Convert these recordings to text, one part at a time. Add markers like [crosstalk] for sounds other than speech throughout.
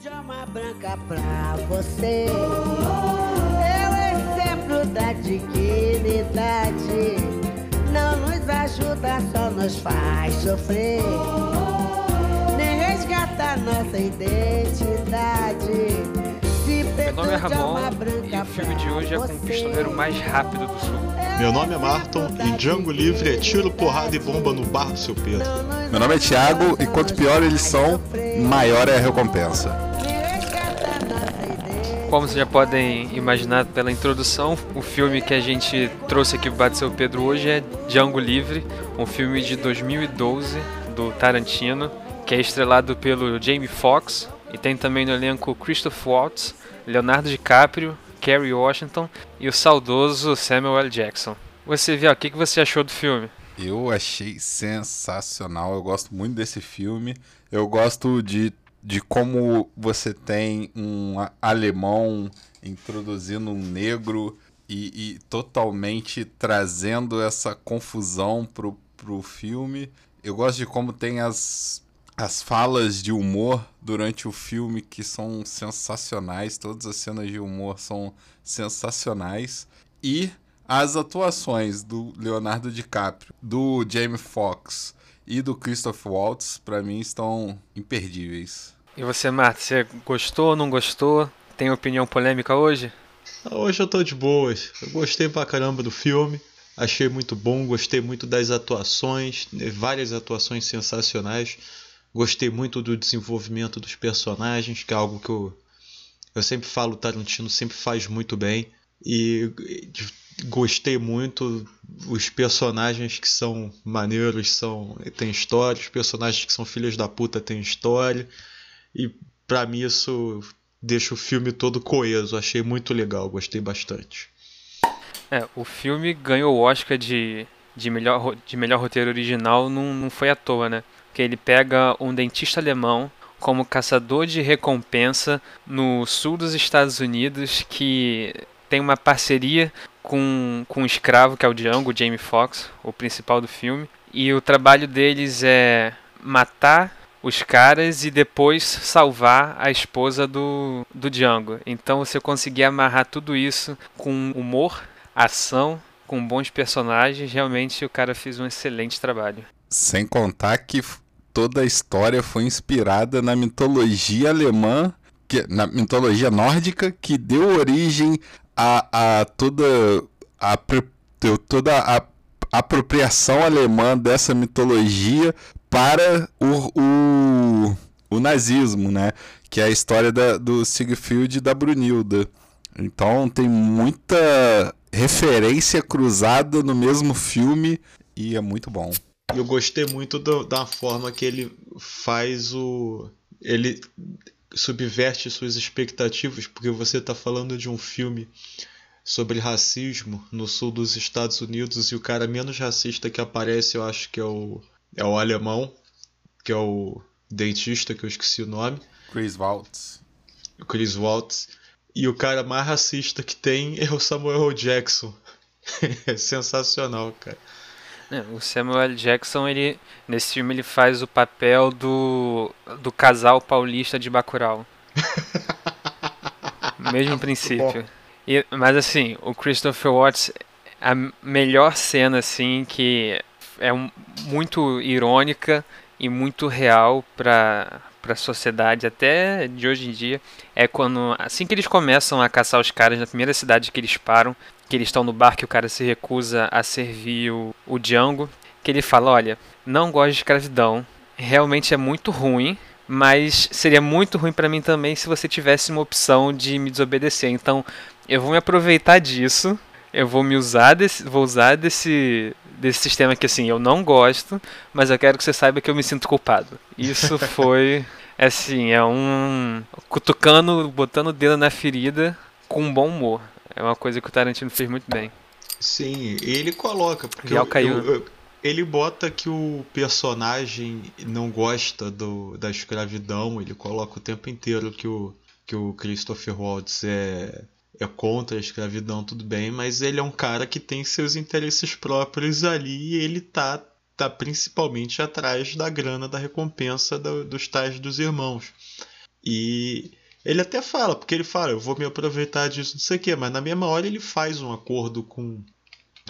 de alma branca pra você. É o exemplo da dignidade. Não nos ajuda, só nos faz sofrer. Nem resgata nossa identidade. Meu nome é Ramon e o filme de hoje é com o pistoleiro mais rápido do sul. Meu nome é Marton e Django Livre é tiro, porrada e bomba no bar do seu Pedro. Meu nome é Thiago e quanto pior eles são, maior é a recompensa. Como vocês já podem imaginar pela introdução, o filme que a gente trouxe aqui para o Seu Pedro hoje é Django Livre, um filme de 2012 do Tarantino, que é estrelado pelo Jamie Foxx e tem também no elenco Christoph Waltz, Leonardo DiCaprio, Kerry Washington e o saudoso Samuel L. Jackson. Você viu, o que você achou do filme? Eu achei sensacional, eu gosto muito desse filme. Eu gosto de, de como você tem um alemão introduzindo um negro e, e totalmente trazendo essa confusão pro, pro filme. Eu gosto de como tem as as falas de humor durante o filme que são sensacionais, todas as cenas de humor são sensacionais e as atuações do Leonardo DiCaprio, do Jamie Foxx e do Christoph Waltz para mim estão imperdíveis. E você, Marta, você gostou ou não gostou? Tem opinião polêmica hoje? Hoje eu tô de boas. Eu gostei pra caramba do filme. Achei muito bom, gostei muito das atuações, né, várias atuações sensacionais. Gostei muito do desenvolvimento dos personagens, que é algo que eu, eu sempre falo, o Tarantino sempre faz muito bem. E gostei muito. Os personagens que são maneiros são tem história os personagens que são filhos da puta têm história. E para mim isso deixa o filme todo coeso. Achei muito legal gostei bastante. É o filme ganhou o Oscar de, de melhor de melhor roteiro original não, não foi à toa né? Que ele pega um dentista alemão como caçador de recompensa no sul dos Estados Unidos que tem uma parceria com, com um escravo que é o Django, Jamie Foxx, o principal do filme. E o trabalho deles é matar os caras e depois salvar a esposa do, do Django. Então você conseguir amarrar tudo isso com humor, ação, com bons personagens, realmente o cara fez um excelente trabalho. Sem contar que toda a história foi inspirada na mitologia alemã, que, na mitologia nórdica, que deu origem a, a toda a, toda a apropriação alemã dessa mitologia para o, o, o nazismo, né? Que é a história da, do Siegfried e da Brunilda. Então tem muita referência cruzada no mesmo filme e é muito bom. Eu gostei muito do, da forma que ele faz o. Ele subverte suas expectativas, porque você está falando de um filme sobre racismo no sul dos Estados Unidos e o cara menos racista que aparece, eu acho que é o, é o alemão, que é o dentista, que eu esqueci o nome. Chris Waltz. Chris Waltz. E o cara mais racista que tem é o Samuel Jackson. [laughs] é sensacional, cara. É, o Samuel L. Jackson, ele, nesse filme, ele faz o papel do, do casal paulista de Bacurau. [laughs] Mesmo princípio. E, mas assim, o Christopher Watts, a melhor cena assim que é um, muito irônica e muito real para para a sociedade até de hoje em dia é quando assim que eles começam a caçar os caras na primeira cidade que eles param que eles estão no bar que o cara se recusa a servir o, o Django, que ele fala, olha, não gosto de escravidão, realmente é muito ruim, mas seria muito ruim para mim também se você tivesse uma opção de me desobedecer. Então, eu vou me aproveitar disso, eu vou me usar desse, vou usar desse desse sistema que assim, eu não gosto, mas eu quero que você saiba que eu me sinto culpado. Isso [laughs] foi assim, é um cutucando, botando o dedo na ferida com um bom humor. É uma coisa que o Tarantino fez muito bem. Sim, ele coloca. Porque caiu. Eu, eu, ele bota que o personagem não gosta do, da escravidão, ele coloca o tempo inteiro que o, que o Christopher Waltz é, é contra a escravidão, tudo bem, mas ele é um cara que tem seus interesses próprios ali e ele tá, tá principalmente atrás da grana da recompensa do, dos tais dos irmãos. E ele até fala, porque ele fala, eu vou me aproveitar disso, não sei o quê, mas na mesma hora ele faz um acordo com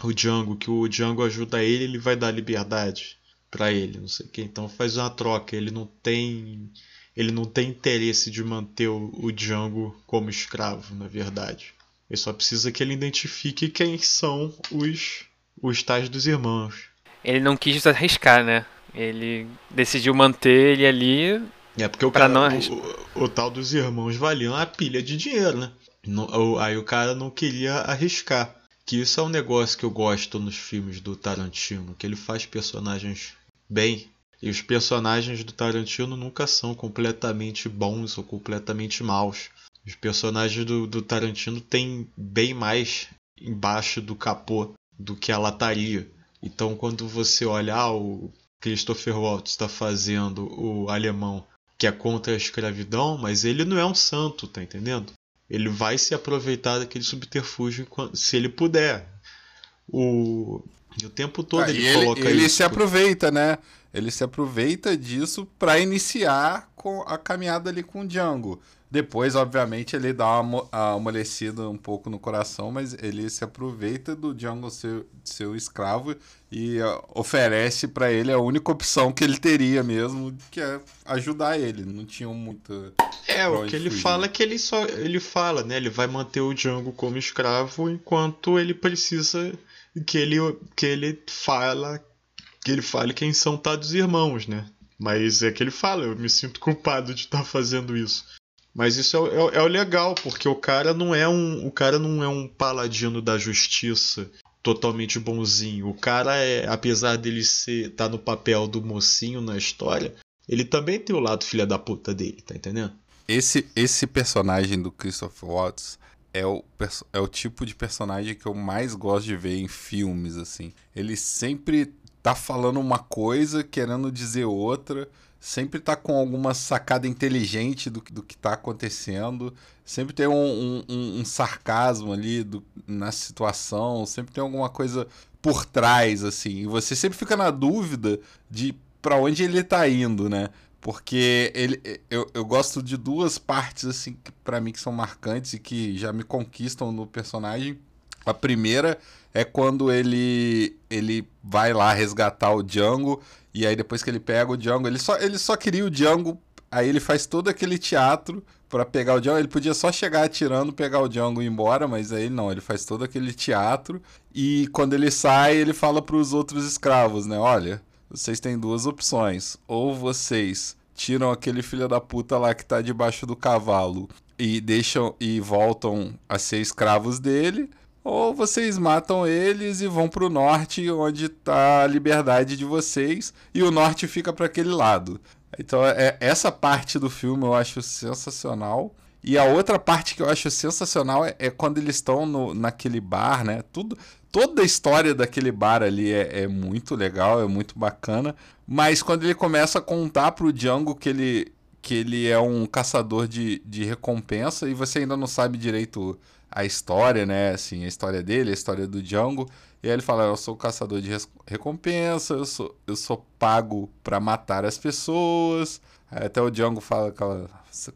o Django, que o Django ajuda ele, ele vai dar liberdade para ele, não sei o quê. Então faz uma troca, ele não tem ele não tem interesse de manter o, o Django como escravo, na verdade. Ele só precisa que ele identifique quem são os os tais dos irmãos. Ele não quis arriscar, né? Ele decidiu manter ele ali. É porque o, cara, não o, o, o, tal dos irmãos valiam a pilha de dinheiro, né? aí o cara não queria arriscar. Que isso é um negócio que eu gosto nos filmes do Tarantino, que ele faz personagens bem. E os personagens do Tarantino nunca são completamente bons ou completamente maus. Os personagens do, do Tarantino têm bem mais embaixo do capô do que a lataria. Então, quando você olha, ah, o Christopher Waltz está fazendo o alemão que é contra a escravidão, mas ele não é um santo, tá entendendo? Ele vai se aproveitar daquele subterfúgio se ele puder. O, o tempo todo ah, ele, ele coloca ele isso. se aproveita, né? Ele se aproveita disso para iniciar com a caminhada ali com o Django. Depois, obviamente, ele dá uma amolecida um pouco no coração, mas ele se aproveita do Django ser seu escravo e uh, oferece para ele a única opção que ele teria mesmo, que é ajudar ele. Não tinha muita. É, o que ele fugir. fala é que ele só. Ele fala, né? Ele vai manter o Django como escravo enquanto ele precisa que ele, que ele fala. Que ele fale quem são todos irmãos, né? Mas é que ele fala, eu me sinto culpado de estar tá fazendo isso. Mas isso é, é, é, o legal, porque o cara não é um, o cara não é um paladino da justiça totalmente bonzinho. O cara é, apesar dele ser tá no papel do mocinho na história, ele também tem o lado filha da puta dele, tá entendendo? Esse esse personagem do Christopher Watts é o, é o tipo de personagem que eu mais gosto de ver em filmes assim. Ele sempre tá falando uma coisa, querendo dizer outra sempre tá com alguma sacada inteligente do, do que tá acontecendo, sempre tem um, um, um sarcasmo ali do, na situação, sempre tem alguma coisa por trás, assim, e você sempre fica na dúvida de para onde ele tá indo, né? Porque ele, eu, eu gosto de duas partes, assim, para mim que são marcantes e que já me conquistam no personagem. A primeira é quando ele, ele vai lá resgatar o Django e aí depois que ele pega o Django, ele só, ele só queria o Django, aí ele faz todo aquele teatro para pegar o Django. Ele podia só chegar atirando, pegar o Django e ir embora, mas aí não, ele faz todo aquele teatro. E quando ele sai, ele fala para os outros escravos, né? Olha, vocês têm duas opções. Ou vocês tiram aquele filho da puta lá que tá debaixo do cavalo e deixam e voltam a ser escravos dele ou vocês matam eles e vão para o norte, onde está a liberdade de vocês, e o norte fica para aquele lado. Então, é, essa parte do filme eu acho sensacional. E a outra parte que eu acho sensacional é, é quando eles estão naquele bar, né? Tudo, toda a história daquele bar ali é, é, muito legal, é muito bacana. Mas quando ele começa a contar pro Django que ele, que ele é um caçador de, de recompensa e você ainda não sabe direito a história, né? Assim, a história dele, a história do Django. E aí ele fala: Eu sou caçador de recompensa, eu sou, eu sou pago para matar as pessoas. Aí até o Django fala: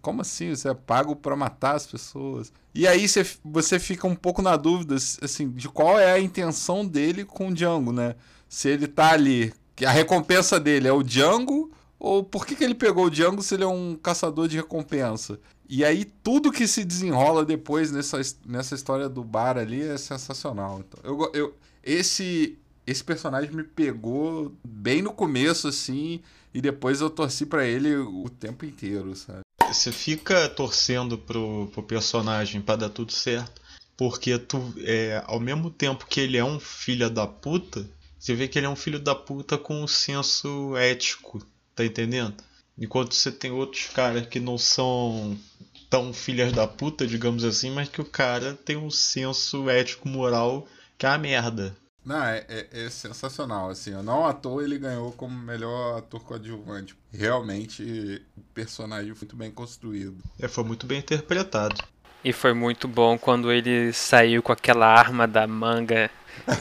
Como assim? Você é pago para matar as pessoas? E aí você, você fica um pouco na dúvida assim, de qual é a intenção dele com o Django, né? Se ele tá ali. Que a recompensa dele é o Django ou por que, que ele pegou o Django se ele é um caçador de recompensa? E aí tudo que se desenrola depois nessa, nessa história do bar ali é sensacional. Então, eu, eu, esse, esse personagem me pegou bem no começo, assim, e depois eu torci para ele o tempo inteiro, sabe? Você fica torcendo pro, pro personagem para dar tudo certo, porque tu, é, ao mesmo tempo que ele é um filho da puta, você vê que ele é um filho da puta com um senso ético Tá entendendo? Enquanto você tem outros caras que não são tão filhas da puta, digamos assim, mas que o cara tem um senso ético moral que é a merda. Não, é, é, é, sensacional, assim, não à toa ele ganhou como melhor ator coadjuvante. Realmente, o personagem foi muito bem construído. É, foi muito bem interpretado. E foi muito bom quando ele saiu com aquela arma da manga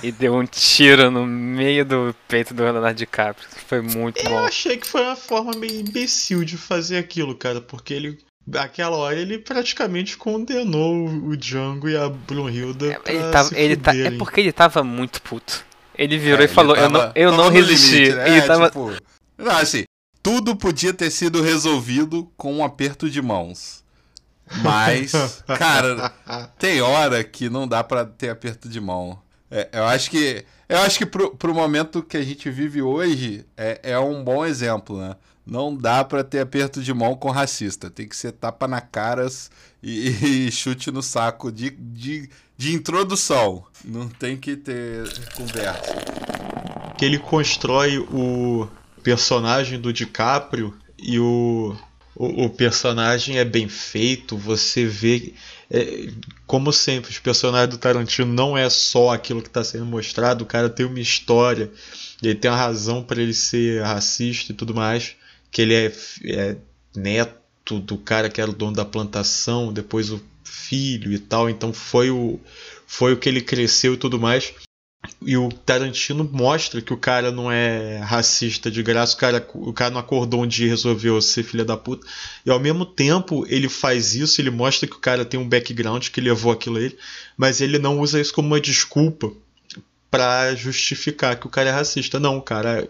e deu um tiro no meio do peito do Leonardo DiCaprio. Foi muito eu bom. Eu achei que foi uma forma meio imbecil de fazer aquilo, cara, porque ele Naquela hora ele praticamente condenou o Django e a Brunhilda. É, ele tava, ele tá, é porque ele tava muito puto. Ele virou é, e falou: tava, Eu não, eu não resisti. Limite, né? Ele tava... Tipo, não, assim, tudo podia ter sido resolvido com um aperto de mãos. Mas, [laughs] cara, tem hora que não dá para ter aperto de mão. É, eu acho que, eu acho que pro, pro momento que a gente vive hoje é, é um bom exemplo, né? Não dá para ter aperto de mão com racista. Tem que ser tapa na caras e, [laughs] e chute no saco de, de, de introdução. Não tem que ter conversa. Que ele constrói o personagem do DiCaprio e o, o, o personagem é bem feito. Você vê. É, como sempre, os personagens do Tarantino não é só aquilo que está sendo mostrado. O cara tem uma história. Ele tem uma razão para ele ser racista e tudo mais que ele é, é neto do cara que era o dono da plantação, depois o filho e tal, então foi o foi o que ele cresceu e tudo mais. E o Tarantino mostra que o cara não é racista de graça, o cara, o cara não acordou um dia e resolveu ser filha da puta. E ao mesmo tempo ele faz isso, ele mostra que o cara tem um background que levou aquilo a ele, mas ele não usa isso como uma desculpa para justificar que o cara é racista. Não, o cara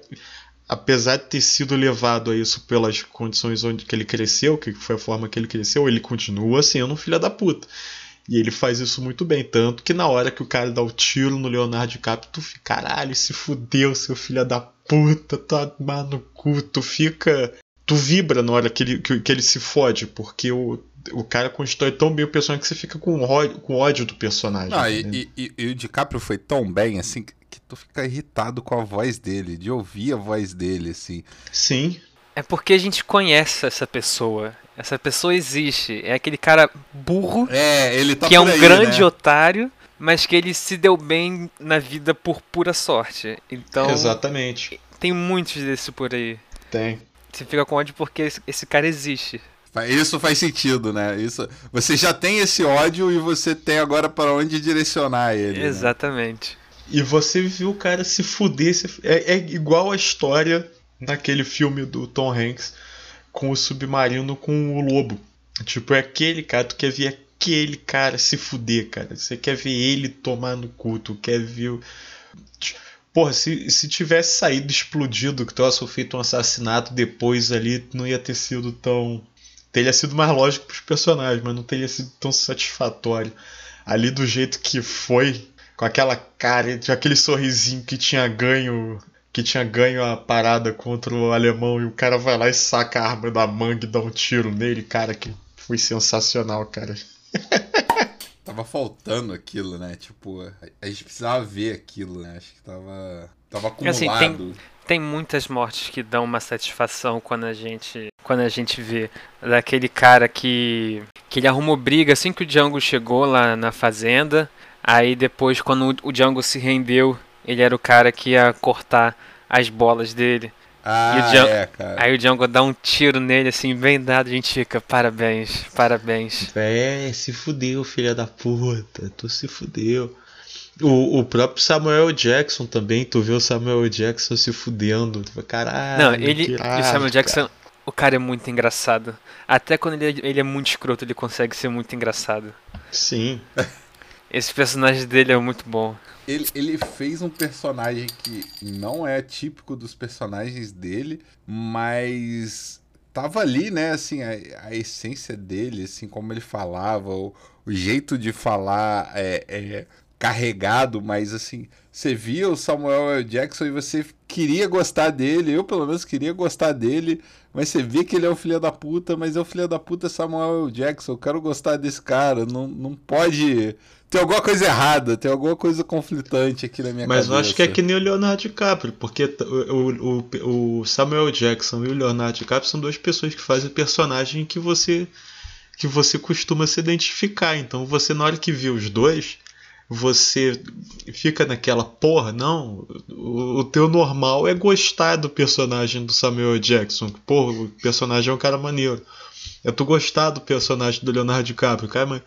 apesar de ter sido levado a isso pelas condições onde que ele cresceu, que foi a forma que ele cresceu, ele continua sendo um filho da puta. E ele faz isso muito bem, tanto que na hora que o cara dá o tiro no Leonardo DiCaprio, tu fica, caralho, se fudeu, seu filho da puta, tá no cu, tu fica... Tu vibra na hora que ele, que, que ele se fode, porque o, o cara constrói tão bem o personagem que você fica com ódio, com ódio do personagem. Ah, e, e, e, o DiCaprio foi tão bem, assim, que tu fica irritado com a voz dele, de ouvir a voz dele, assim. Sim. É porque a gente conhece essa pessoa. Essa pessoa existe. É aquele cara burro. É, ele tá Que é um aí, grande né? otário, mas que ele se deu bem na vida por pura sorte. Então. Exatamente. Tem muitos desse por aí. Tem. Você fica com ódio porque esse, esse cara existe. Isso faz sentido, né? Isso, você já tem esse ódio e você tem agora para onde direcionar ele. né? Exatamente. E você viu o cara se fuder. Se... É, é igual a história naquele filme do Tom Hanks com o submarino com o lobo. Tipo, é aquele cara, tu quer ver aquele cara se fuder, cara. Você quer ver ele tomar no cu, tu quer ver. Porra, se, se tivesse saído explodido, que tivesse feito um assassinato depois ali, não ia ter sido tão. Teria sido mais lógico pros personagens, mas não teria sido tão satisfatório. Ali do jeito que foi, com aquela cara, aquele sorrisinho que tinha ganho. Que tinha ganho a parada contra o alemão e o cara vai lá e saca a arma da manga e dá um tiro nele, cara, que foi sensacional, cara. [laughs] Tava faltando aquilo, né? Tipo, a- gente precisava ver aquilo, né? Acho que tava, tava Assim, acumulado. tem- Tem muitas mortes que dão uma satisfação quando a gente quando a gente vê daquele cara que que ele arrumou briga assim que o Django chegou lá na fazenda. Aí depois quando o- o Django se rendeu, ele era o cara que ia cortar as bolas dele. Ah, o Djan- é, cara. Aí o Django dá um tiro nele assim, bem dado, a gente fica, parabéns, parabéns. É, se fudeu, filha da puta. Tu se fudeu. O, o próprio Samuel Jackson também, tu vê o Samuel Jackson se fudendo. Tu fala, Caralho. Não, ele o Samuel Jackson, cara." o cara é muito engraçado. Até quando ele, é- ele é muito escroto, ele consegue ser muito engraçado. Sim. [laughs] Esse personagem dele é muito bom. Ele, ele fez um personagem que não é típico dos personagens dele, mas tava ali, né, assim, a, a essência dele, assim, como ele falava, o, o jeito de falar é, é carregado, mas assim, você via o Samuel L. Jackson e você queria gostar dele, eu pelo menos queria gostar dele, mas você vê que ele é o filho da puta, mas é o filho da puta Samuel L. Jackson, eu quero gostar desse cara, não, não pode... Tem alguma coisa errada, tem alguma coisa conflitante aqui na minha Mas cabeça. eu acho que é que nem o Leonardo DiCaprio, porque o, o, o Samuel Jackson e o Leonardo DiCaprio são duas pessoas que fazem personagem que você que você costuma se identificar. Então você na hora que vê os dois, você fica naquela porra, não, o, o teu normal é gostar do personagem do Samuel Jackson. Porra, o personagem é um cara maneiro. É tu gostar do personagem do Leonardo DiCaprio, cara, mas...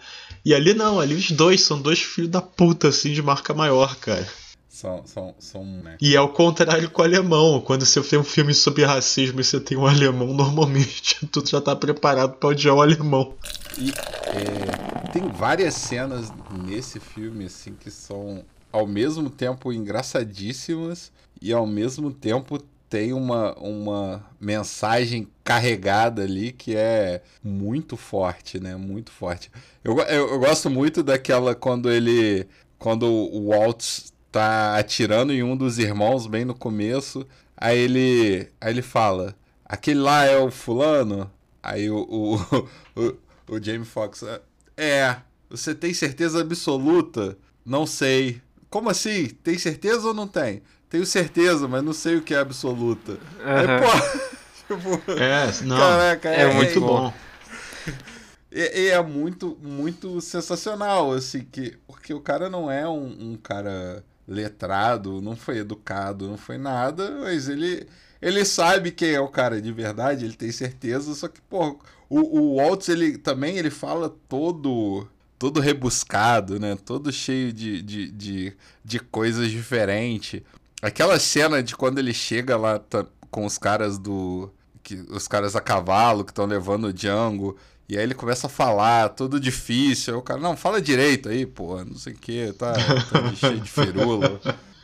E ali não, ali os dois são dois filhos da puta, assim, de marca maior, cara. São, são, são, né? E é o contrário com o alemão. Quando você tem um filme sobre racismo e você tem um alemão, normalmente [laughs] tu já tá preparado para odiar o alemão. E é, tem várias cenas nesse filme, assim, que são ao mesmo tempo engraçadíssimas e ao mesmo tempo tem uma, uma mensagem carregada ali que é muito forte, né? Muito forte. Eu, eu, eu gosto muito daquela quando ele. Quando o Waltz tá atirando em um dos irmãos bem no começo. Aí ele. Aí ele fala: aquele lá é o fulano? Aí o, o, [laughs] o, o Jamie Foxx. É, você tem certeza absoluta? Não sei. Como assim? Tem certeza ou não tem? Tenho certeza, mas não sei o que é absoluta. Uhum. Aí, pô, [laughs] tipo, é, não, caraca, é, é muito bom. E, e, é muito, muito sensacional, assim, que, porque o cara não é um, um, cara letrado, não foi educado, não foi nada, mas ele, ele sabe quem é o cara de verdade, ele tem certeza, só que, pô, o, o Waltz, ele também, ele fala todo todo rebuscado, né? Todo cheio de, de, de, de coisas diferentes. Aquela cena de quando ele chega lá tá, com os caras do. Que, os caras a cavalo que estão levando o Django. E aí ele começa a falar, tudo difícil. Aí o cara, não, fala direito aí, pô, não sei o que, tá, tá [laughs] cheio de firula.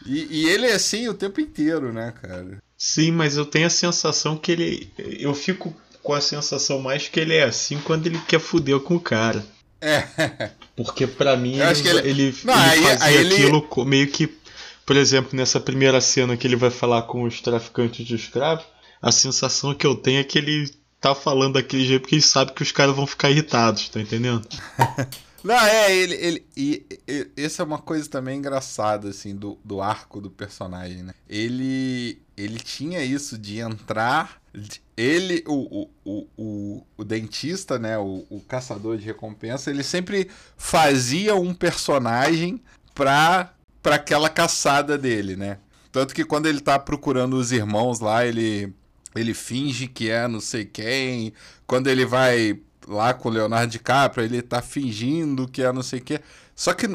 E, e, ele é assim o tempo inteiro, né, cara? Sim, mas eu tenho a sensação que ele. Eu fico com a sensação mais que ele é assim quando ele quer fuder com o cara. É. Porque para mim ele, ele, ele, não, ele aí, fazia aí aquilo ele... meio que por exemplo, nessa primeira cena que ele vai falar com os traficantes de escravos, a sensação que eu tenho é que ele tá falando daquele jeito porque ele sabe que os caras vão ficar irritados, tá entendendo? [laughs] Não, é, ele. ele e, e, essa é uma coisa também engraçada, assim, do, do arco do personagem, né? Ele. Ele tinha isso de entrar. Ele, o, o, o, o, dentista, né? O, o caçador de recompensa, ele sempre fazia um personagem pra para aquela caçada dele, né? Tanto que quando ele tá procurando os irmãos lá, ele ele finge que é não sei quem. Quando ele vai lá com o Leonardo DiCaprio, ele tá fingindo que é não sei quem. Só que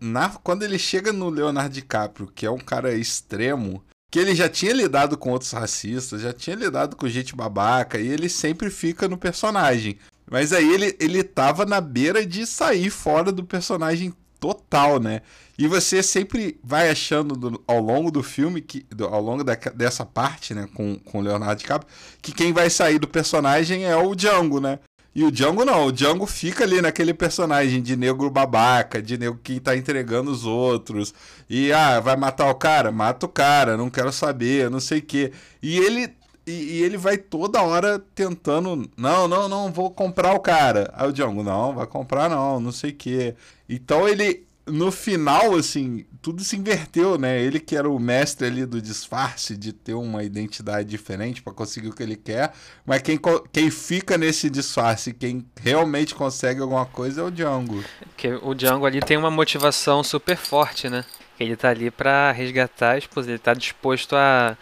na, quando ele chega no Leonardo DiCaprio, que é um cara extremo, que ele já tinha lidado com outros racistas, já tinha lidado com gente babaca, e ele sempre fica no personagem. Mas aí ele, ele tava na beira de sair fora do personagem total, né? E você sempre vai achando do, ao longo do filme, que, do, ao longo da, dessa parte, né, com, com Leonardo DiCaprio, que quem vai sair do personagem é o Django, né? E o Django não, o Django fica ali naquele personagem de negro babaca, de negro que tá entregando os outros. E ah, vai matar o cara? Mata o cara, não quero saber, não sei o quê. E ele e, e, ele vai toda hora tentando. Não, não, não, vou comprar o cara. Aí o Django, não, vai comprar não, não sei o quê. Então ele. No final, assim, tudo se inverteu, né? Ele que era o mestre ali do disfarce, de ter uma identidade diferente para conseguir o que ele quer. Mas quem, quem fica nesse disfarce, quem realmente consegue alguma coisa é o Django. Porque o Django ali tem uma motivação super forte, né? Ele tá ali para resgatar a esposa, ele tá disposto a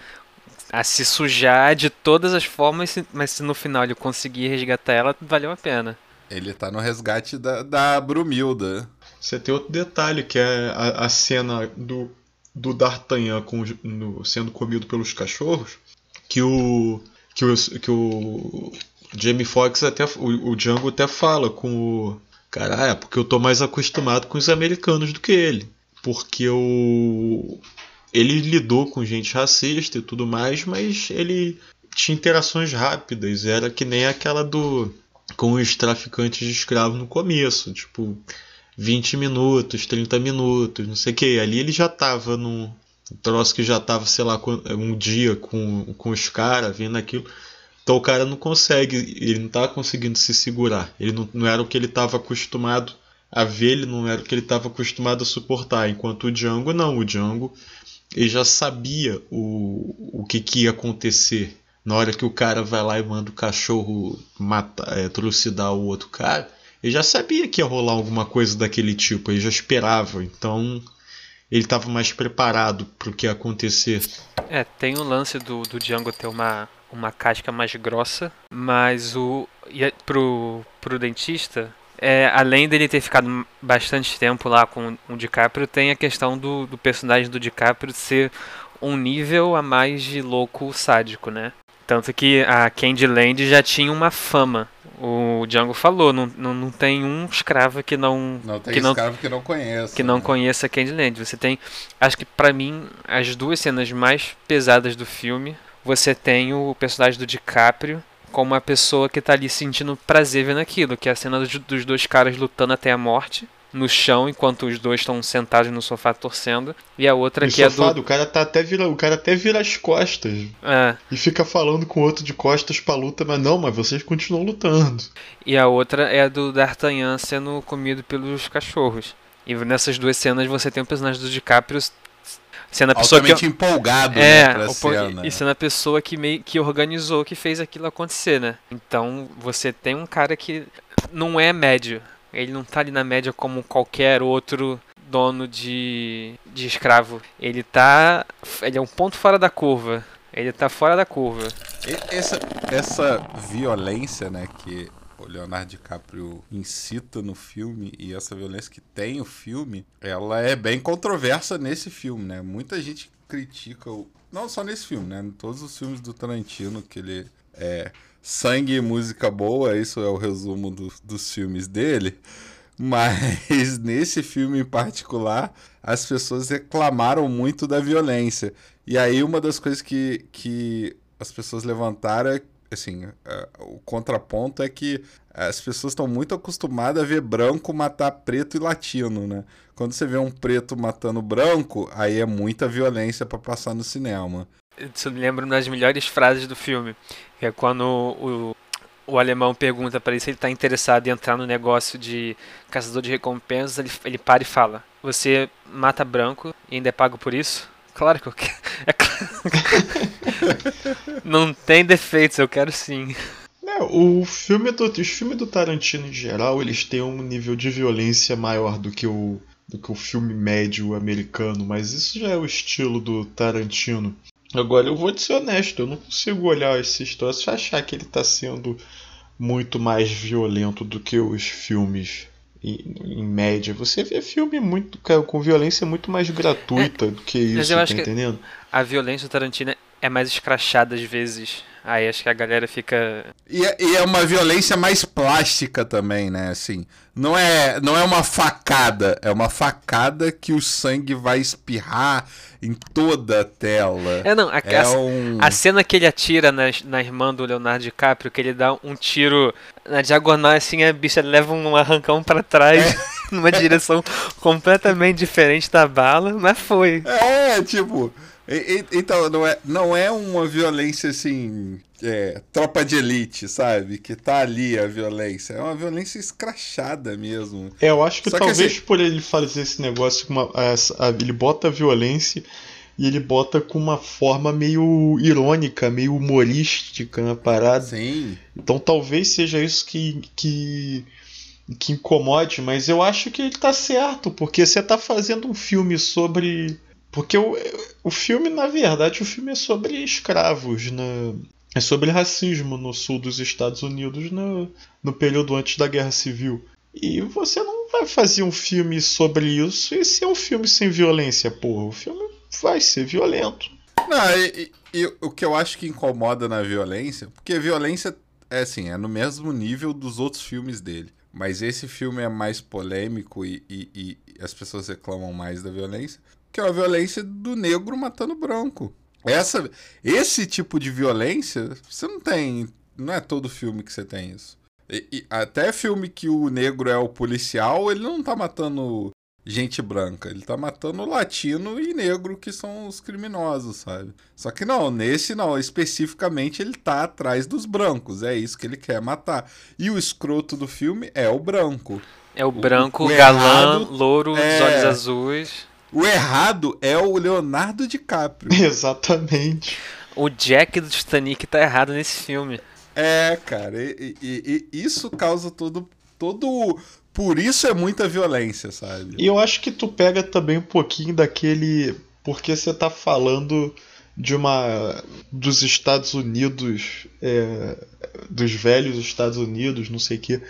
a se sujar de todas as formas, mas se no final ele conseguir resgatar ela, valeu a pena. Ele tá no resgate da, da Brumilda. Você tem outro detalhe, que é a, a cena do, do D'Artagnan com, no, sendo comido pelos cachorros, que o que o, que o Jamie Foxx até o, o Django até fala com o cara, é porque eu tô mais acostumado com os americanos do que ele, porque o ele lidou com gente racista e tudo mais, mas ele tinha interações rápidas. Era que nem aquela do com os traficantes de escravos no começo, tipo 20 minutos, 30 minutos, não sei o que. Ali ele já tava num troço que já tava, sei lá, um dia com, com os caras vendo aquilo. Então o cara não consegue, ele não tá conseguindo se segurar. Ele não, não era o que ele estava acostumado a ver, ele não era o que ele estava acostumado a suportar. Enquanto o Django não, o Django ele já sabia o, o que, que ia acontecer na hora que o cara vai lá e manda o cachorro matar, é, trucidar o outro cara. Ele já sabia que ia rolar alguma coisa daquele tipo, ele já esperava, então ele estava mais preparado para o que ia acontecer. É, tem o lance do, do Django ter uma, uma casca mais grossa, mas o pro, pro dentista é, além dele ter ficado bastante tempo lá com o DiCaprio, tem a questão do, do personagem do DiCaprio ser um nível a mais de louco sádico, né? Tanto que a Candyland já tinha uma fama. O Django falou, não, não, não tem um escravo que não Não tem que não, escravo que não conheça. que não né? conheça Candyland. Você tem, acho que pra mim, as duas cenas mais pesadas do filme, você tem o personagem do DiCaprio como uma pessoa que tá ali sentindo prazer vendo aquilo, que é a cena dos dois caras lutando até a morte no chão enquanto os dois estão sentados no sofá torcendo e a outra No que é sofá, do o cara tá até vira, o cara até vira as costas é, e fica falando com o outro de costas pra luta, mas não, mas vocês continuam lutando. e a outra é a do D'Artagnan sendo comido pelos cachorros. E nessas duas cenas você tem o personagem do DiCaprio sendo a pessoa que empolgado É, né, pra o po- cena. e sendo a pessoa que meio que organizou, que fez aquilo acontecer, né? Então você tem um cara que não é médio. Ele não tá ali na média como qualquer outro dono de, de escravo. Ele tá. Ele é um ponto fora da curva. Ele tá fora da curva. Essa, essa violência, né, que o Leonardo DiCaprio incita no filme e essa violência que tem o filme, ela é bem controversa nesse filme, né? Muita gente critica, o, não só nesse filme, né? Em todos os filmes do Tarantino, que ele é sangue e música boa, isso é o resumo do- dos filmes dele. Mas [laughs] nesse filme em particular, as pessoas reclamaram muito da violência. E aí uma das coisas que, que as pessoas levantaram é, assim, é, o contraponto é que as pessoas estão muito acostumadas a ver branco matar preto e latino, né? Quando você vê um preto matando branco, aí é muita violência pra passar no cinema. Isso me lembra uma das melhores frases do filme. É quando o, o alemão pergunta pra ele se ele tá interessado em entrar no negócio de caçador de recompensas. Ele, ele para e fala: Você mata branco e ainda é pago por isso? Claro que eu quero. [laughs] É claro. [laughs] Não tem defeitos, eu quero sim. É, o filme do, os filmes do Tarantino em geral, eles têm um nível de violência maior do que o do que o filme médio americano, mas isso já é o estilo do Tarantino. Agora eu vou te ser honesto, eu não consigo olhar esse troços e achar que ele está sendo muito mais violento do que os filmes em, em média. Você vê filme muito cara, com violência muito mais gratuita do que mas isso, eu tá acho que- entendendo? A violência do Tarantino é mais escrachada às vezes. Aí acho que a galera fica. E é, e é uma violência mais plástica também, né? Assim, não é, não é uma facada, é uma facada que o sangue vai espirrar em toda a tela. É, não, a, É a- um. A cena que ele atira na, na irmã do Leonardo DiCaprio, que ele dá um tiro na diagonal, assim, a bicha leva um arrancão pra trás, [laughs] numa direção completamente diferente da bala, mas foi. É, tipo. E- e- então, não é, não é uma violência assim. é, tropa de elite, sabe? Que tá ali a violência. É uma violência escrachada mesmo. É, eu acho que Só que talvez assim- por ele fazer esse negócio com uma. essa- ele bota a violência e ele bota com uma forma meio irônica, meio humorística na parada. Sim. Então talvez seja isso que, que, que incomode, mas eu acho que ele tá certo, porque você tá fazendo um filme sobre. Porque o, o filme, na verdade, o filme é sobre escravos, né? É sobre racismo no sul dos Estados Unidos no, no período antes da Guerra Civil. E você não vai fazer um filme sobre isso e ser um filme sem violência, porra. O filme vai ser violento. Não, e, e- e o que eu acho que incomoda na violência, porque violência é assim, é no mesmo nível dos outros filmes dele. Mas esse filme é mais polêmico e, e- e as pessoas reclamam mais da violência, que é a violência do negro matando o branco. Essa, esse tipo de violência, você não tem. Não é todo filme que você tem isso. E, e até filme que o negro é o policial, ele não tá matando gente branca. Ele tá matando latino e negro, que são os criminosos, sabe? Só que não, nesse não, especificamente ele tá atrás dos brancos. É isso que ele quer matar. E o escroto do filme é o branco. É o branco, o galã, errado louro, é- olhos azuis. O errado é o Leonardo DiCaprio. [laughs] Exatamente. O Jack do Titanic tá errado nesse filme. É, cara, e, e- e isso causa todo. todo. Por isso é muita violência, sabe? E eu acho que tu pega também um pouquinho daquele. Porque você tá falando de uma. dos Estados Unidos. é, dos velhos Estados Unidos, não sei o que.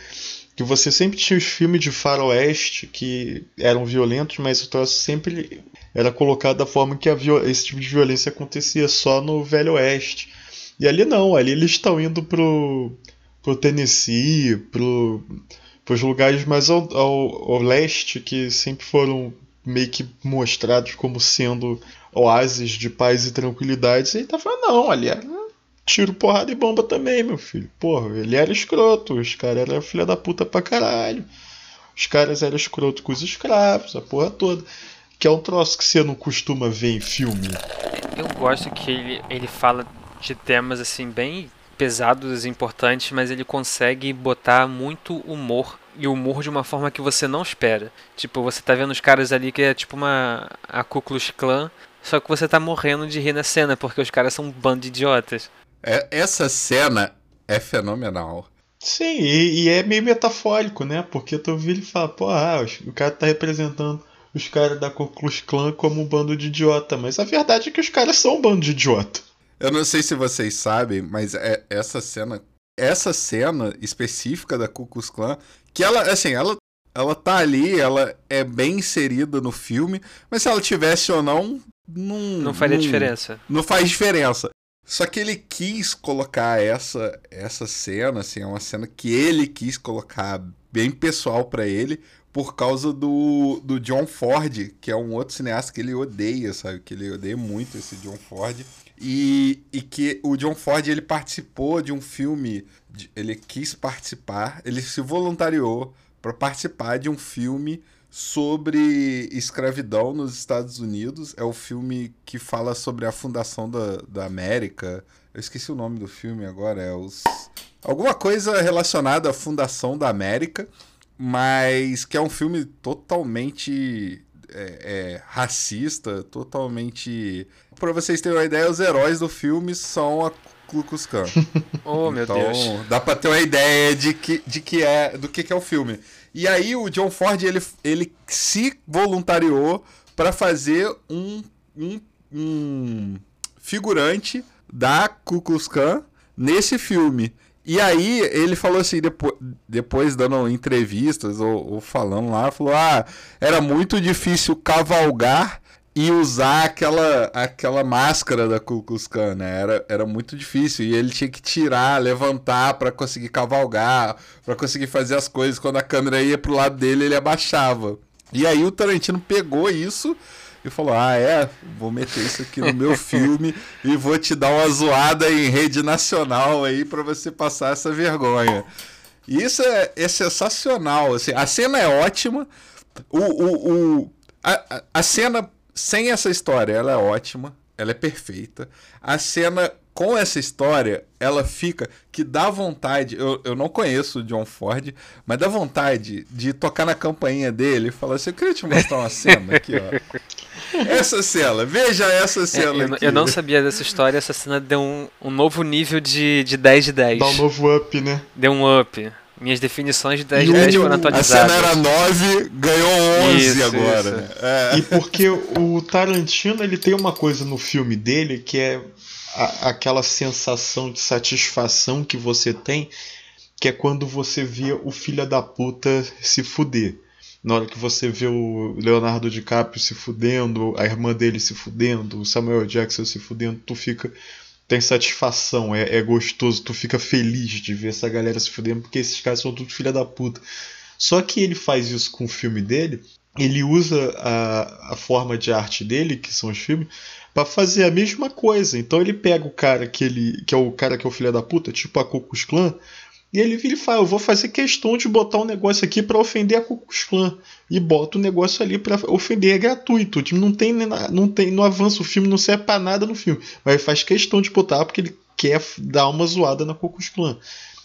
Que você sempre tinha os filmes de faroeste que eram violentos, mas o troço sempre era colocado da forma que esse tipo de violência acontecia só no Velho Oeste. E ali não, ali eles estão indo pro, pro Tennessee, pro, pros lugares mais ao, ao, ao leste que sempre foram meio que mostrados como sendo oásis de paz e tranquilidade. E ele tá falando, não, ali era tiro, porrada e bomba também, meu filho. Porra, ele era escroto, os caras eram filha da puta pra caralho. Os caras eram escroto com os escravos, a porra toda. Que é um troço que você não costuma ver em filme. Eu gosto que ele, ele fala de temas assim bem pesados e importantes, mas ele consegue botar muito humor e humor de uma forma que você não espera. Tipo, você tá vendo os caras ali que é tipo uma a Ku Klux Klan, só que você tá morrendo de rir na cena porque os caras são um bando de idiotas. É, essa cena é fenomenal. Sim, e, e, é meio metafórico, né? Porque tu vê ele fala, pô, ah, o cara tá representando os caras da Ku Klux Klan como um bando de idiota, mas a verdade é que os caras são um bando de idiota. Eu não sei se vocês sabem, mas é essa cena, essa cena específica da Ku Klux Klan, que ela, assim, ela ela tá ali, ela é bem inserida no filme, mas se ela tivesse ou não, não, não faria não, diferença. Não faz diferença. Só que ele quis colocar essa essa cena, assim, é uma cena que ele quis colocar bem pessoal para ele, por causa do, do John Ford, que é um outro cineasta que ele odeia, sabe? Que ele odeia muito esse John Ford. E, e que o John Ford ele participou de um filme, ele quis participar, ele se voluntariou para participar de um filme sobre escravidão nos Estados Unidos. É o filme que fala sobre a fundação da, da América. Eu esqueci o nome do filme agora. É os. Alguma coisa relacionada à fundação da América, mas que é um filme totalmente é, é, racista, totalmente. Para vocês terem uma ideia, os heróis do filme são a Ku Klux Klan. oh, meu então, Deus. Dá para ter uma ideia de que, de que é do que, que é o filme. E aí o John Ford ele, ele se voluntariou para fazer um, um, um figurante da Ku Klux Klan nesse filme. E aí ele falou assim, depois, depois dando entrevistas ou, ou, falando lá, falou: ah, era muito difícil cavalgar e usar aquela, aquela máscara da Ku Klux Klan, né? Era, era muito difícil. E ele tinha que tirar, levantar para conseguir cavalgar, para conseguir fazer as coisas. Quando a câmera ia pro lado dele, ele abaixava. E aí o Tarantino pegou isso e falou: Ah, é, vou meter isso aqui no meu [laughs] filme e vou te dar uma zoada em rede nacional aí para você passar essa vergonha. E isso é, é sensacional. Assim, a cena é ótima. O, o, o, a, a cena sem essa história, ela é ótima, ela é perfeita. A cena com essa história, ela fica que dá vontade. Eu, eu não conheço o John Ford, mas dá vontade de tocar na campainha dele e falar assim: Eu queria te mostrar uma cena aqui, ó. [laughs] Essa cena, veja essa cena. É, eu, eu, não sabia dessa história, essa cena deu um, um novo nível de, de 10 de 10. Dá um novo up, né? Deu um up. Minhas definições de 10 de 10 foram atualizadas. A cena era 9, ganhou 11 isso, agora. Isso. É. E porque o Tarantino ele tem uma coisa no filme dele que é a, aquela sensação de satisfação que você tem, que é quando você vê o filho da puta se fuder. Na hora que você vê o Leonardo DiCaprio se fudendo, a irmã dele se fudendo, o Samuel Jackson se fudendo, tu fica tem satisfação, é, é gostoso, tu fica feliz de ver essa galera se fudendo, porque esses caras são tudo filha da puta. Só que ele faz isso com o filme dele, ele usa a, a forma de arte dele, que são os filmes, para fazer a mesma coisa. Então ele pega o cara que ele que é o cara que é o filho da puta, tipo a Cucus Clan, e ele vira e fala: Eu vou fazer questão de botar um negócio aqui para ofender a Cucus Clan. E bota o um negócio ali para ofender. É gratuito. Tipo, não tem, não tem. Não avança o filme, não serve pra nada no filme. Mas faz questão de botar porque ele quer dar uma zoada na Cucus Clan.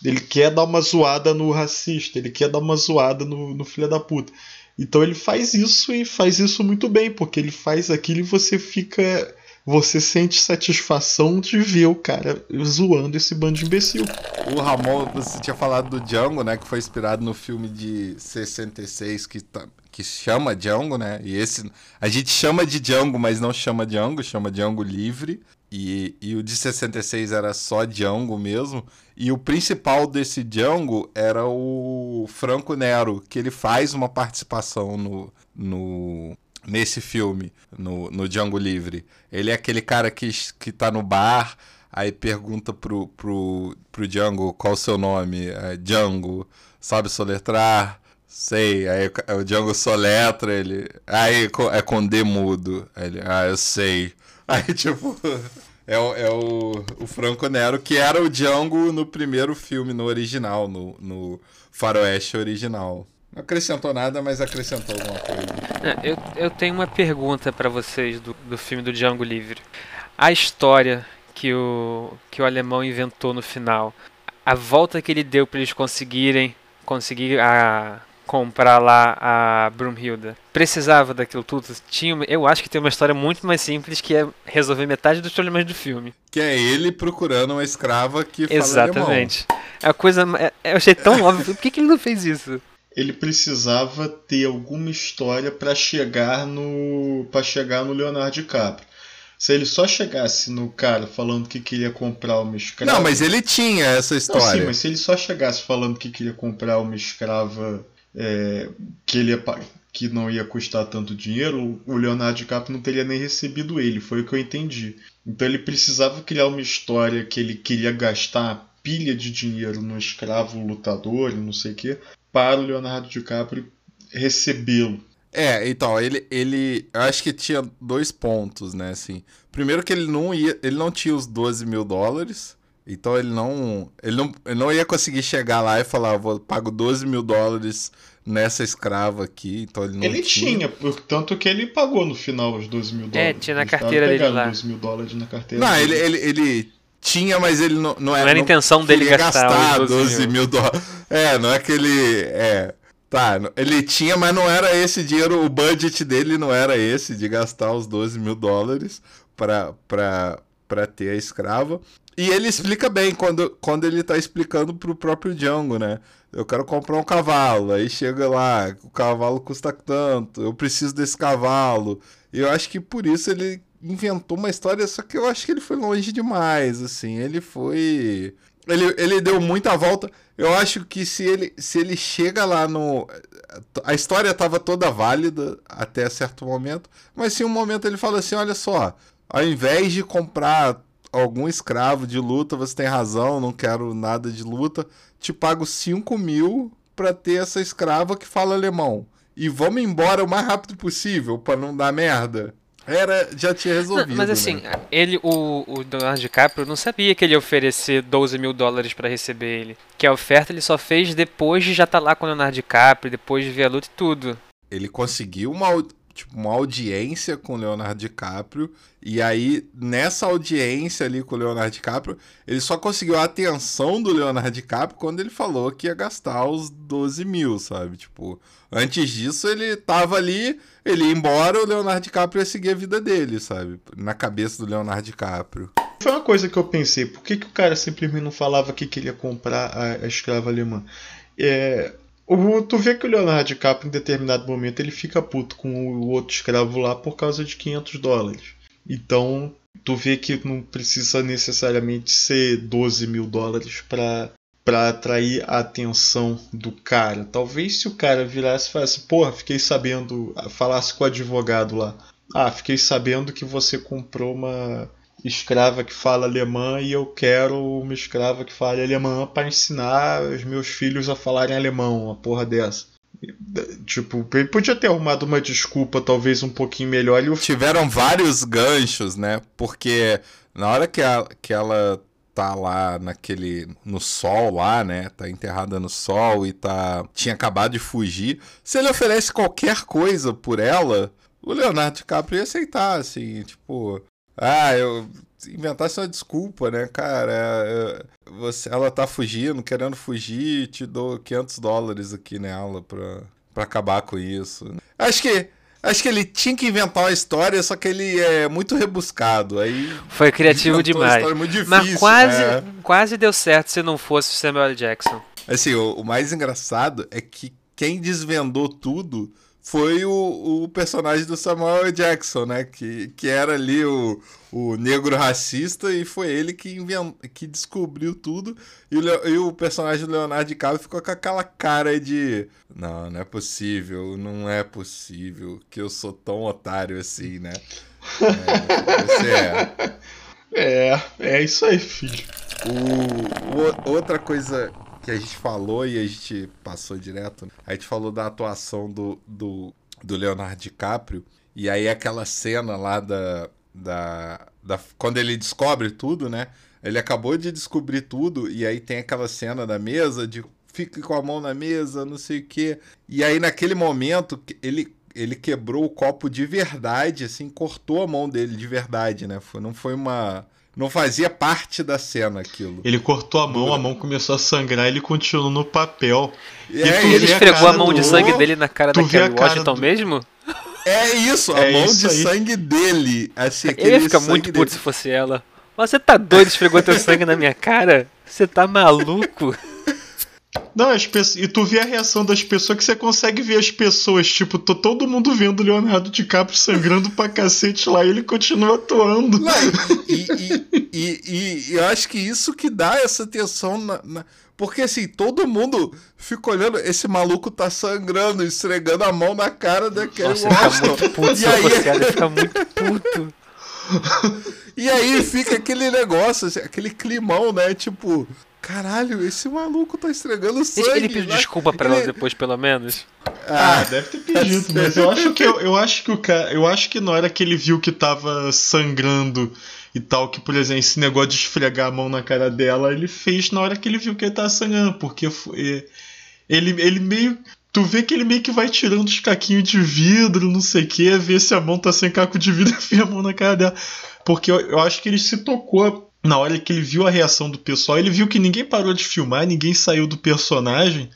Ele quer dar uma zoada no racista. Ele quer dar uma zoada no, no filho da puta. Então ele faz isso e faz isso muito bem, porque ele faz aquilo e você fica você sente satisfação de ver o cara zoando esse bando de imbecil. O Ramon, você tinha falado do Django, né? Que foi inspirado no filme de 66 que, tá, que chama Django, né? E esse a gente chama de Django, mas não chama Django, chama Django Livre. e, e o de 66 era só Django mesmo. E o principal desse Django era o Franco Nero, que ele faz uma participação no, no nesse filme, no, no Django Livre. Ele é aquele cara que, que tá no bar, aí pergunta pro, pro, pro Django qual o seu nome. É, Django, sabe soletrar? Sei, aí o Django soletra ele. Aí é com D mudo. Ele, ah, eu sei. [laughs] Aí, tipo, [laughs] é, o, é o, o Franco Nero, que era o Django no primeiro filme, no original, no, no Faroeste original. Não acrescentou nada, mas acrescentou alguma coisa. É, eu, eu tenho uma pergunta para vocês do, do filme do Django Livre. A história que o, que o alemão inventou no final, a volta que ele deu para eles conseguirem conseguir a comprar lá a Brumhilda. Precisava daquilo tudo? Tinha, eu acho que tem uma história muito mais simples que é resolver metade dos problemas do filme. Que é ele procurando uma escrava que fala Exatamente. É a coisa. É, eu achei tão óbvio. Por que, que ele não fez isso? Ele precisava ter alguma história para chegar no para chegar no Leonardo DiCaprio. Se ele só chegasse no cara falando que queria comprar uma escrava. Não, mas ele tinha essa história. Não, sim, mas se ele só chegasse falando que queria comprar uma escrava é, que, ele ia, que não ia custar tanto dinheiro, o Leonardo DiCaprio não teria nem recebido ele, foi o que eu entendi. Então ele precisava criar uma história que ele queria gastar pilha de dinheiro no escravo lutador, não sei o que, para o Leonardo DiCaprio recebê-lo. É, então, ele, ele. Eu acho que tinha dois pontos, né? Assim. Primeiro que ele não ia. Ele não tinha os 12 mil dólares. Então ele não, ele não. Ele não ia conseguir chegar lá e falar, vou pago 12 mil dólares nessa escrava aqui. Então ele não Ele tinha, tanto que ele pagou no final os 12 mil é, dólares. É, tinha na carteira dele lá. 12 mil dólares na carteira Não, ele, ele, ele tinha, mas ele não, não, era, não era intenção dele gastar, gastar 12, 12 mil. mil dólares. É, não é que ele. É. Tá, ele tinha, mas não era esse dinheiro, o budget dele não era esse, de gastar os 12 mil dólares pra ter a escrava. E ele explica bem quando, quando ele tá explicando pro próprio Django, né? Eu quero comprar um cavalo, aí chega lá, o cavalo custa tanto, eu preciso desse cavalo. E eu acho que por isso ele inventou uma história, só que eu acho que ele foi longe demais, assim. Ele foi. Ele, ele deu muita volta. Eu acho que se ele, se ele chega lá no. A história estava toda válida até certo momento, mas se um momento ele fala assim: olha só, ao invés de comprar algum escravo de luta, você tem razão, não quero nada de luta, te pago 5 mil pra ter essa escrava que fala alemão. E vamos embora o mais rápido possível para não dar merda era, já tinha resolvido. Não, mas assim, né? ele, o, o Leonardo DiCaprio não sabia que ele ia oferecer 12 mil dólares para receber ele. Que a oferta ele só fez depois de já estar tá lá com o Leonardo DiCaprio, depois de ver a luta e tudo. Ele conseguiu uma, tipo, uma audiência com o Leonardo DiCaprio. E aí, nessa audiência ali com o Leonardo DiCaprio, ele só conseguiu a atenção do Leonardo DiCaprio quando ele falou que ia gastar os 12 mil, sabe? Tipo, Antes disso, ele tava ali, ele ia embora, o Leonardo DiCaprio ia seguir a vida dele, sabe? Na cabeça do Leonardo DiCaprio. Foi uma coisa que eu pensei, por que, que o cara simplesmente não falava que queria comprar a, a escrava alemã? É, o, tu vê que o Leonardo DiCaprio, em determinado momento, ele fica puto com o outro escravo lá por causa de 500 dólares. Então, tu vê que não precisa necessariamente ser 12 mil dólares para para atrair a atenção do cara. Talvez se o cara virasse e falasse, porra, fiquei sabendo, falasse com o advogado lá, ah, fiquei sabendo que você comprou uma escrava que fala alemã e eu quero uma escrava que fale alemã para ensinar os meus filhos a falarem alemão, uma porra dessa. Tipo, ele podia ter arrumado uma desculpa, talvez um pouquinho melhor. E Tiveram vários ganchos, né? Porque na hora que, a, que ela tá lá naquele no sol lá, né? Tá enterrada no sol e tá tinha acabado de fugir. Se ele oferece qualquer coisa por ela, o Leonardo DiCaprio ia aceitar, assim, tipo, ah, eu inventasse uma desculpa, né, cara? É, você, ela tá fugindo, querendo fugir, te dou 500 dólares aqui nela pra, pra acabar com isso. Acho que Acho que ele tinha que inventar uma história, só que ele é muito rebuscado. Aí Foi criativo demais. Difícil, Mas quase, é. quase deu certo se não fosse o Samuel Jackson. Assim, o, o, mais engraçado é que quem desvendou tudo foi o, o personagem do Samuel Jackson, né? Que, que era ali o, o negro racista e foi ele que, invent, que descobriu tudo. E o, e o personagem do Leonardo DiCaprio ficou com aquela cara de: Não, não é possível, não é possível que eu sou tão otário assim, né? É, você é. [laughs] É, é isso aí, filho. O, o, outra coisa que a gente falou e a gente passou direto. A gente falou da atuação do, do, do Leonardo DiCaprio. E aí aquela cena lá da, da, da. Quando ele descobre tudo, né? Ele acabou de descobrir tudo. E aí tem aquela cena da mesa de fique com a mão na mesa, não sei o quê. E aí naquele momento ele ele quebrou o copo de verdade, assim, cortou a mão dele de verdade, né? Foi, não foi uma não fazia parte da cena aquilo. Ele cortou a mão, a mão começou a sangrar, ele continuou no papel. É, e ele esfregou a, a mão de sangue dele na cara tu daquele Washington do... mesmo? É isso, a é mão de aí. sangue dele. Assim, ele ia ficar muito puto se fosse ela. Mas você tá doido, esfregou teu sangue na minha cara? Você tá maluco? Não, as pessoas, e tu vê a reação das pessoas que você consegue ver as pessoas, tipo, tô todo mundo vendo o Leonardo DiCaprio sangrando pra cacete lá e ele continua atuando. Não, e, e, e, e, eu acho que isso que dá essa tensão na, na, Porque assim, todo mundo fica olhando, esse maluco tá sangrando, esfregando a mão na cara daquele Nossa, fica muito puto, e aí... ele fica muito puto. [laughs] e aí fica aquele negócio, assim, aquele climão, né? Tipo, Caralho, esse maluco tá estregando sangue. Ele pediu né? desculpa pra ele... ela depois, pelo menos. Ah, ah deve ter pedido, mas eu acho que eu, eu acho que o cara, eu acho que na hora que ele viu que tava sangrando e tal, que por exemplo, esse negócio de esfregar a mão na cara dela, ele fez na hora que ele viu que ele tava sangrando, porque foi, ele ele meio Tu vê que ele meio que vai tirando os caquinhos de vidro, não sei o que, ver se a mão tá sem caco de vidro [laughs] e enfia a mão na cara dela. Porque eu, eu acho que ele se tocou na hora que ele viu a reação do pessoal, ele viu que ninguém parou de filmar, ninguém saiu do personagem,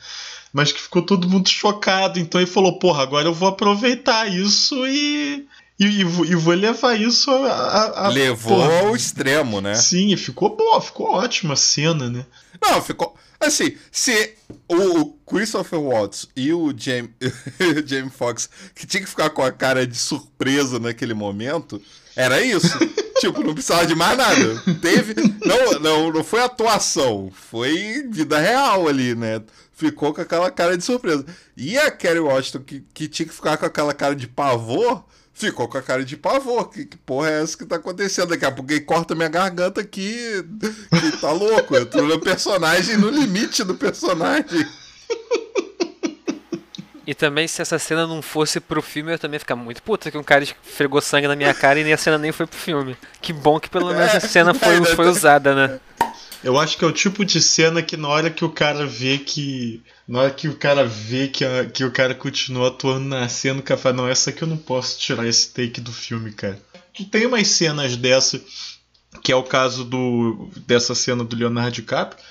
mas que ficou todo mundo chocado. Então ele falou: Porra, agora eu vou aproveitar isso e. E, e, e vou levar isso a. a, a Levou porra. ao extremo, né? Sim, ficou boa, ficou ótima a cena, né? Não, ficou. Assim, se o Christopher Watts e o Jamie, [laughs] Jamie Foxx, que tinha que ficar com a cara de surpresa naquele momento, era isso. [laughs] tipo, não precisava de mais nada. Teve. Não, não, não foi atuação, foi vida real ali, né? Ficou com aquela cara de surpresa. E a Kerry Washington, que, que tinha que ficar com aquela cara de pavor, ficou com a cara de pavor. Que, que porra é essa que tá acontecendo? Daqui a pouco corta minha garganta aqui. Que tá louco. Tô no personagem, no limite do personagem. [laughs] E também, se essa cena não fosse pro filme, eu também ia ficar muito puta que um cara esfregou sangue na minha cara e nem a cena nem foi pro filme. Que bom que pelo menos a cena foi, [laughs] foi usada, né? Eu acho que é o tipo de cena que na hora que o cara vê que. Na hora que o cara vê que, a, que o cara continua atuando na cena, o cara fala, não, essa aqui eu não posso tirar esse take do filme, cara. Tu tem umas cenas dessa, que é o caso do dessa cena do Leonardo DiCaprio,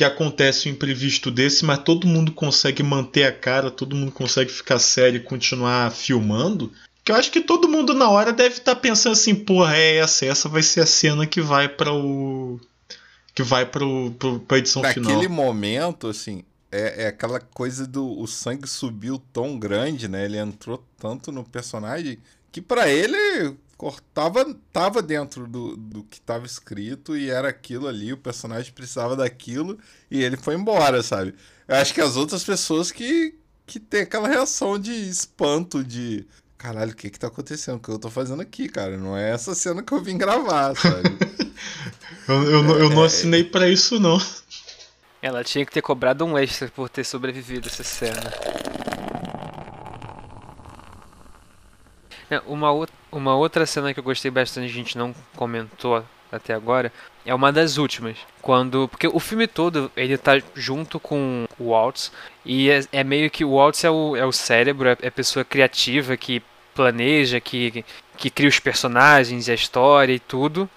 que acontece um imprevisto desse, mas todo mundo consegue manter a cara, todo mundo consegue ficar sério e continuar filmando. Que eu acho que todo mundo na hora deve estar tá pensando assim, porra, é essa, essa vai ser a cena que vai para o que vai para a edição Naquele final. Naquele momento, assim, é, é, aquela coisa do o sangue subiu tão grande, né? Ele entrou tanto no personagem que para ele cortava tava dentro do, do que estava escrito e era aquilo ali, o personagem precisava daquilo e ele foi embora, sabe? Eu acho que as outras pessoas que, que tem aquela reação de espanto, de caralho, o que que tá acontecendo? O que eu tô fazendo aqui, cara? Não é essa cena que eu vim gravar, sabe? [laughs] eu, eu, é, eu não é, assinei para isso, não. Ela tinha que ter cobrado um extra por ter sobrevivido essa cena. É, uma, uma outra cena que eu gostei bastante, a gente não comentou até agora, é uma das últimas. Quando. Porque o filme todo ele tá junto com o Waltz. E é, é meio que o Waltz é o, é o cérebro, é, é a pessoa criativa que planeja, que, que cria os personagens, a história e tudo.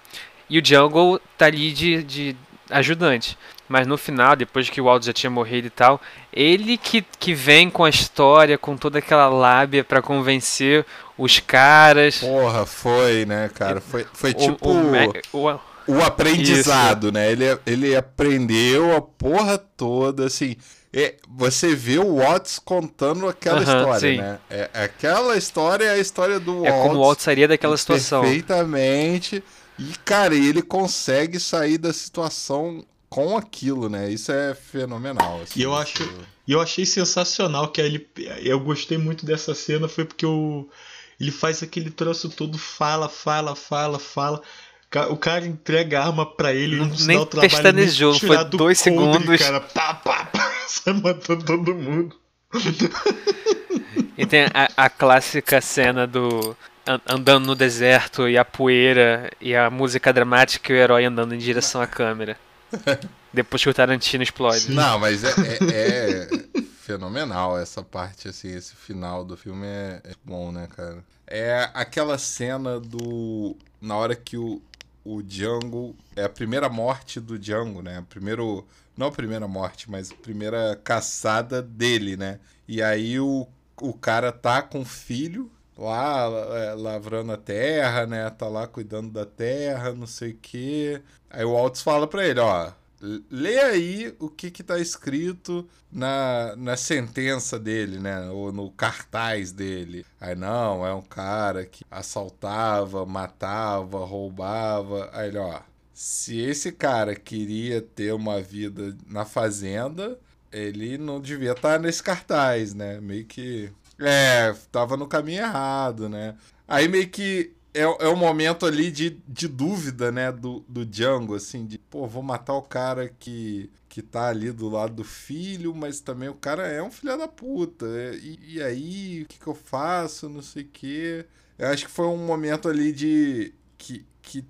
E o Jungle tá ali de, de ajudante. Mas no final, depois que o Waldo já tinha morrido e tal, ele que, que vem com a história, com toda aquela lábia para convencer os caras. Porra, foi, né, cara? Foi, foi o, tipo. O, o, o aprendizado, Isso. né? Ele, ele aprendeu a porra toda, assim. é, você vê o Watts contando aquela história, sim. né? É, aquela história é a história do Watts. É como o Walt sairia daquela situação. Perfeitamente. E, cara, ele consegue sair da situação com aquilo, né? Isso é fenomenal. assim. E eu acho- E eu achei sensacional que ele. Eu gostei muito dessa cena, foi porque o, ele faz aquele troço todo, fala, fala, fala, fala. O cara entrega a arma pra ele, Não- ele nem dá o trabalho pestanejou, nem tirar foi do dois coldre, segundos. Cara, pá, pá, pá, [laughs] sai matando todo mundo. E tem a, a clássica cena do an- andando no deserto e a poeira e a música dramática e o herói andando em direção à câmera. [laughs] Depois que o Tarantino explode. Não, mas é, é- é [laughs] fenomenal essa parte, assim, esse final do filme é, é bom, né, cara? É aquela cena do. Na hora que o, o Django. É a primeira morte do Django, né? Primeiro. Não a primeira morte, mas a primeira caçada dele, né? E aí o, o cara tá com o filho lá é, lavrando a terra, né? Tá lá cuidando da terra, não sei o quê. Aí o Altos fala pra ele, ó, lê aí o que que tá escrito na, na sentença dele, né? Ou no cartaz dele. Aí não, é um cara que assaltava, matava, roubava. Aí ele, ó, se esse cara queria ter uma vida na fazenda, ele não devia estar nesse cartaz, né? Meio que. É, tava no caminho errado, né? Aí meio que é, é um momento ali de, de dúvida, né, do, do Django, assim, de, pô, vou matar o cara que, que tá ali do lado do filho, mas também o cara é um filho da puta. é, E, e aí, o que que eu faço? Não sei o quê. Eu acho que foi um momento ali de. que, que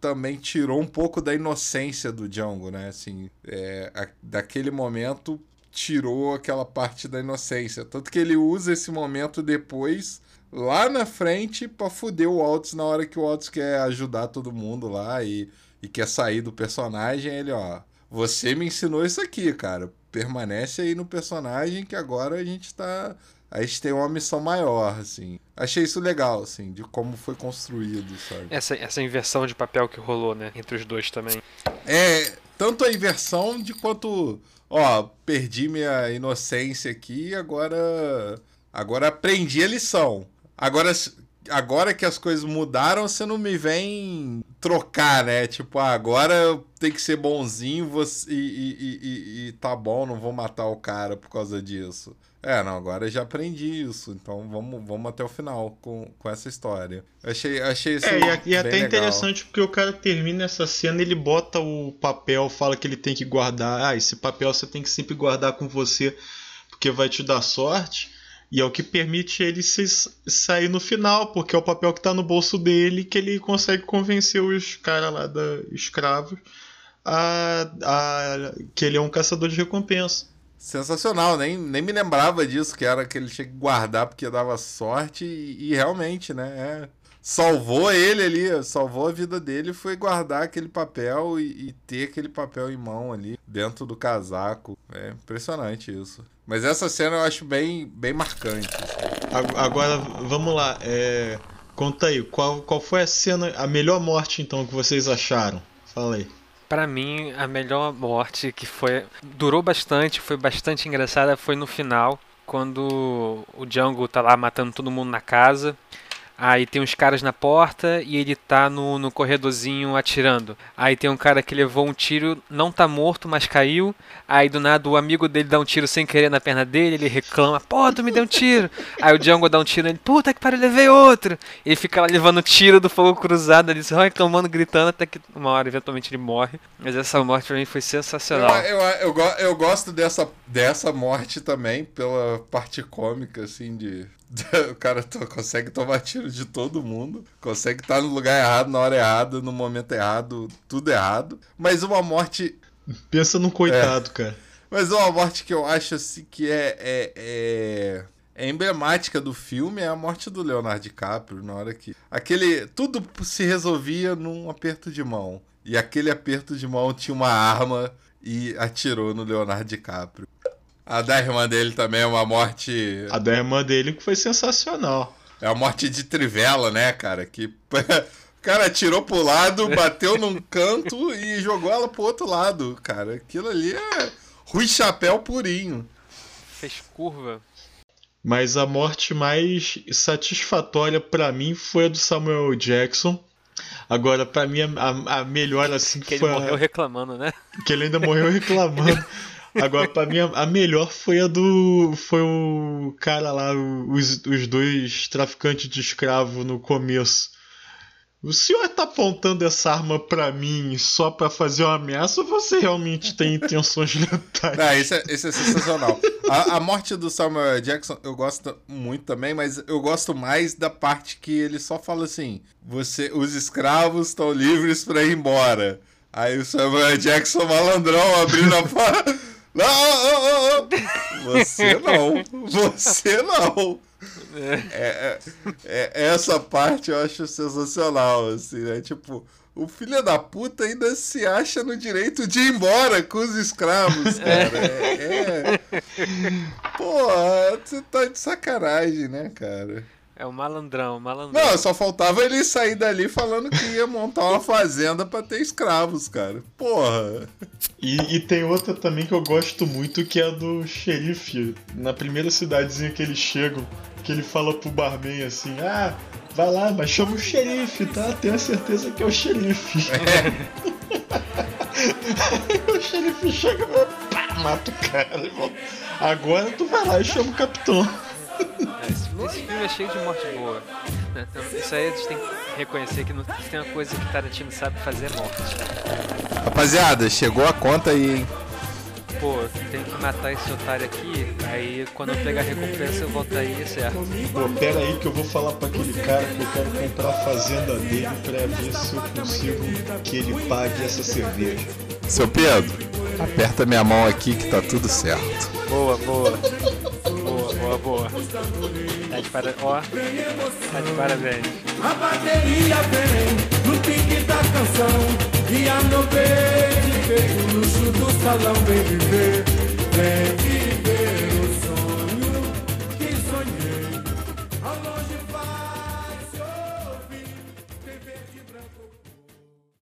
também tirou um pouco da inocência do Django, né? Assim, é, a- daquele momento tirou aquela parte da inocência. Tanto que ele usa esse momento depois, lá na frente, pra fuder o Waltz na hora que o Waltz quer ajudar todo mundo lá e, e quer sair do personagem. Ele, ó, você me ensinou isso aqui, cara. Permanece aí no personagem que agora a gente tá. A gente tem uma missão maior, assim. Achei isso legal, assim, de como foi construído, sabe? Essa, essa inversão de papel que rolou, né? Entre os dois também. É, tanto a inversão de quanto, ó, perdi minha inocência aqui, agora agora aprendi a lição. Agora agora que as coisas mudaram, você não me vem trocar, né? Tipo, ah, agora tenho que ser bonzinho você, e, e, e- e- tá bom, não vou matar o cara por causa disso. É, não, agora eu já aprendi isso, então vamos, vamos até o final com, com essa história. Achei, achei isso É, e, e até legal. interessante porque o cara termina essa cena, ele bota o papel, fala que ele tem que guardar. Ah, esse papel você tem que sempre guardar com você, porque vai te dar sorte. E é o que permite ele se sair no final, porque é o papel que tá no bolso dele que ele consegue convencer os caras lá da escravos a, a que ele é um caçador de recompensa. Sensacional, nem, nem me lembrava disso, que era que ele tinha que guardar porque dava sorte e, e realmente, né? é. Salvou ele ali, salvou a vida dele, foi guardar aquele papel e, e ter aquele papel em mão ali dentro do casaco. É impressionante isso. Mas essa cena eu acho bem, bem marcante. assim. Ag- Agora, vamos lá. é, Conta aí, qual, qual foi a cena, a melhor morte então que vocês acharam? Fala aí. Pra mim, a melhor morte que foi. Durou bastante, foi bastante engraçada, foi no final, quando o Django tá lá matando todo mundo na casa. Aí tem uns caras na porta e ele tá no, no corredorzinho atirando. Aí tem um cara que levou um tiro, não tá morto, mas caiu. Aí do nada o amigo dele dá um tiro sem querer na perna dele, ele reclama, pô, tu me deu um tiro. Aí o Django dá um tiro, ele, puta que pariu, levei outro. Ele fica lá levando tiro do fogo cruzado, ele só reclamando, gritando, até que uma hora eventualmente ele morre. Mas essa morte pra mim foi Eu, sensacional. eu, eu, go- eu gosto dessa, dessa morte também, pela parte cômica, assim, de. [laughs] O cara consegue tomar tiro de todo mundo, consegue estar no lugar errado, na hora errada, no momento errado, tudo errado. Mas uma morte. Pensa num coitado, cara. Mas uma morte que eu acho assim que é, é, é, é emblemática do filme é a morte do Leonardo DiCaprio, na hora que. Aquele. Tudo se resolvia num aperto de mão. E aquele aperto de mão tinha uma arma e atirou no Leonardo DiCaprio. A da irmã dele também é uma morte. A da irmã dele que foi sensacional. É uma morte de trivela, né, cara? Que. [laughs] O cara atirou pro lado, bateu num canto e jogou ela pro outro lado, cara. Aquilo ali é Rui Chapéu purinho. Fez curva. Mas a morte mais satisfatória para mim foi a do Samuel Jackson. Agora, para mim, a, a, melhor assim que foi. ele morreu reclamando, né? Que ele ainda morreu reclamando. [laughs] Agora, pra mim, a melhor foi a do. Foi o cara lá, os, os dois traficantes de escravo no começo. O senhor tá apontando essa arma para mim só para fazer uma ameaça ou você realmente tem intenções letais? Não, isso é, isso é sensacional. A, a, morte do Samuel Jackson eu gosto muito também, mas eu gosto mais da parte que ele só fala assim: você, os escravos estão livres para ir embora. Aí o Samuel Jackson malandrão abrindo a porta. Não. Você não. Você não. É, é, é, essa parte eu acho sensacional, assim, né? Tipo, o filho da puta ainda se acha no direito de ir embora com os escravos, cara. É. é... Pô, você tá de sacanagem, né, cara? É o malandrão, o malandrão. Não, só faltava ele sair dali falando que ia montar uma fazenda para ter escravos, cara. Porra. E, e, tem outra também que eu gosto muito, que é a do xerife. Na primeira cidadezinha que eles chegam, que ele fala pro barman assim: Ah, vai lá, mas chama o xerife, tá? Tenha certeza que é o xerife. É. [laughs] O xerife chega e pá, mata o cara. Agora tu vai lá e chama o capitão. É, esse, esse, filme é cheio de morte boa. Né? Então, isso aí a gente tem que reconhecer que não, tem uma coisa que Tarantino sabe fazer é morte. Rapaziada, chegou a conta aí, hein? Pô, tem que matar esse otário aqui, aí quando eu pegar a recompensa eu volto aí, certo? Pô, pera aí que eu vou falar pra aquele cara que eu quero comprar a fazenda dele pra ver se eu consigo que ele pague essa cerveja. Seu Pedro, aperta minha mão aqui que tá tudo certo. Boa, boa. Boa, boa. Tá de, para... Ó, tá de parabéns. A bateria vem no pique da canção. E a no peito, no luxo do salão, vem viver. Vem viver.